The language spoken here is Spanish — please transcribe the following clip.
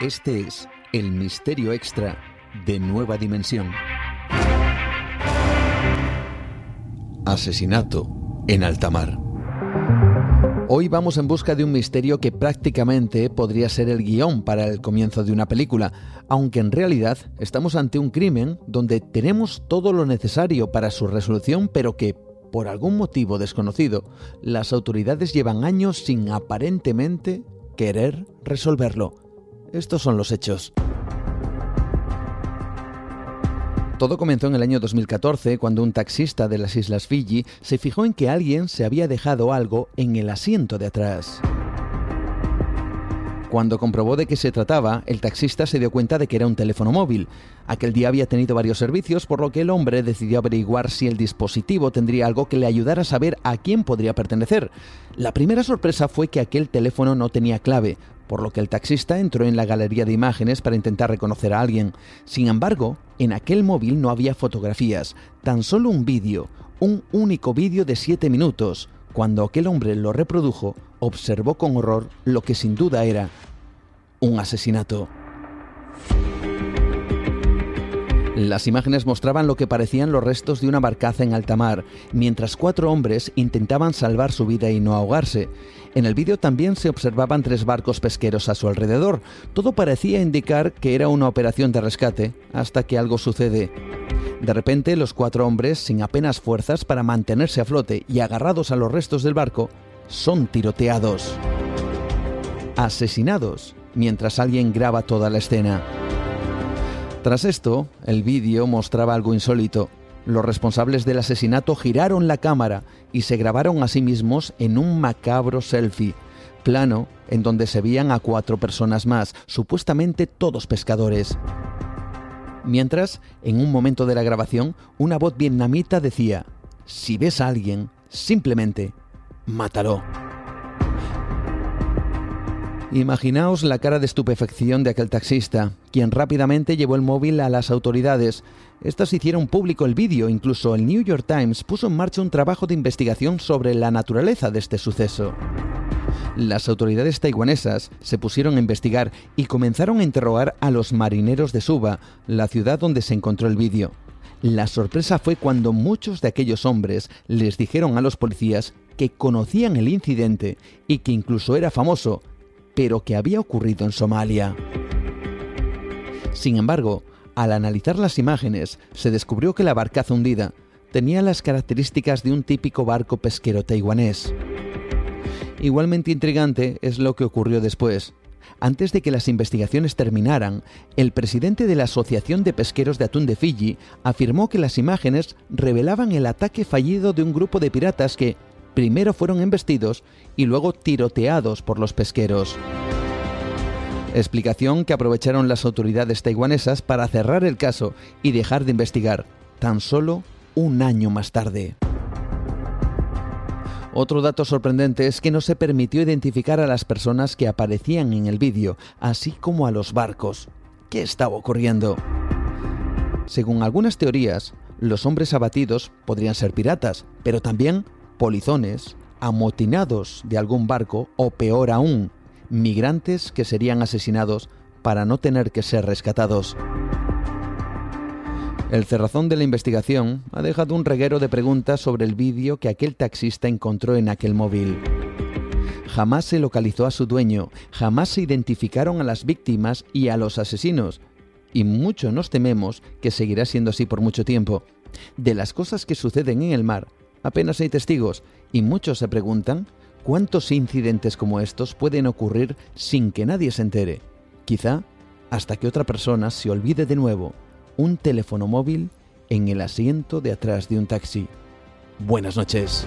Este es el misterio extra de Nueva Dimensión. Asesinato en alta mar. Hoy vamos en busca de un misterio que prácticamente podría ser el guion para el comienzo de una película, aunque en realidad estamos ante un crimen donde tenemos todo lo necesario para su resolución, pero que, por algún motivo desconocido, las autoridades llevan años sin aparentemente querer resolverlo. Estos son los hechos. Todo comenzó en el año 2014 cuando un taxista de las Islas Fiji se fijó en que alguien se había dejado algo en el asiento de atrás. Cuando comprobó de qué se trataba, el taxista se dio cuenta de que era un teléfono móvil. Aquel día había tenido varios servicios, por lo que el hombre decidió averiguar si el dispositivo tendría algo que le ayudara a saber a quién podría pertenecer. La primera sorpresa fue que aquel teléfono no tenía clave, por lo que el taxista entró en la galería de imágenes para intentar reconocer a alguien. Sin embargo, en aquel móvil no había fotografías, tan solo un vídeo, un único vídeo de 7 minutos. Cuando aquel hombre lo reprodujo, observó con horror lo que sin duda era un asesinato. Las imágenes mostraban lo que parecían los restos de una barcaza en alta mar, mientras cuatro hombres intentaban salvar su vida y no ahogarse. En el vídeo también se observaban tres barcos pesqueros a su alrededor. Todo parecía indicar que era una operación de rescate, hasta que algo sucede. De repente, los cuatro hombres, sin apenas fuerzas para mantenerse a flote y agarrados a los restos del barco, son tiroteados. Asesinados, mientras alguien graba toda la escena. Tras esto, el vídeo mostraba algo insólito. Los responsables del asesinato giraron la cámara y se grabaron a sí mismos en un macabro selfie, plano en donde se veían a cuatro personas más, supuestamente todos pescadores. Mientras, en un momento de la grabación, una voz vietnamita decía, si ves a alguien, simplemente mátalo. Imaginaos la cara de estupefacción de aquel taxista, quien rápidamente llevó el móvil a las autoridades. Estas hicieron público el vídeo, incluso el New York Times puso en marcha un trabajo de investigación sobre la naturaleza de este suceso. Las autoridades taiwanesas se pusieron a investigar y comenzaron a interrogar a los marineros de Suba, la ciudad donde se encontró el vídeo. La sorpresa fue cuando muchos de aquellos hombres les dijeron a los policías que conocían el incidente y que incluso era famoso, pero que había ocurrido en Somalia. Sin embargo, al analizar las imágenes, se descubrió que la barcaza hundida tenía las características de un típico barco pesquero taiwanés. Igualmente intrigante es lo que ocurrió después. Antes de que las investigaciones terminaran, el presidente de la Asociación de Pesqueros de Atún de Fiji afirmó que las imágenes revelaban el ataque fallido de un grupo de piratas que, primero fueron embestidos y luego tiroteados por los pesqueros. Explicación que aprovecharon las autoridades taiwanesas para cerrar el caso y dejar de investigar, tan solo un año más tarde. Otro dato sorprendente es que no se permitió identificar a las personas que aparecían en el vídeo, así como a los barcos. ¿Qué estaba ocurriendo? Según algunas teorías, los hombres abatidos podrían ser piratas, pero también polizones, amotinados de algún barco o peor aún, migrantes que serían asesinados para no tener que ser rescatados. El cerrazón de la investigación ha dejado un reguero de preguntas sobre el vídeo que aquel taxista encontró en aquel móvil. Jamás se localizó a su dueño, jamás se identificaron a las víctimas y a los asesinos, y mucho nos tememos que seguirá siendo así por mucho tiempo. De las cosas que suceden en el mar, apenas hay testigos y muchos se preguntan cuántos incidentes como estos pueden ocurrir sin que nadie se entere. Quizá hasta que otra persona se olvide de nuevo un teléfono móvil en el asiento de atrás de un taxi. Buenas noches.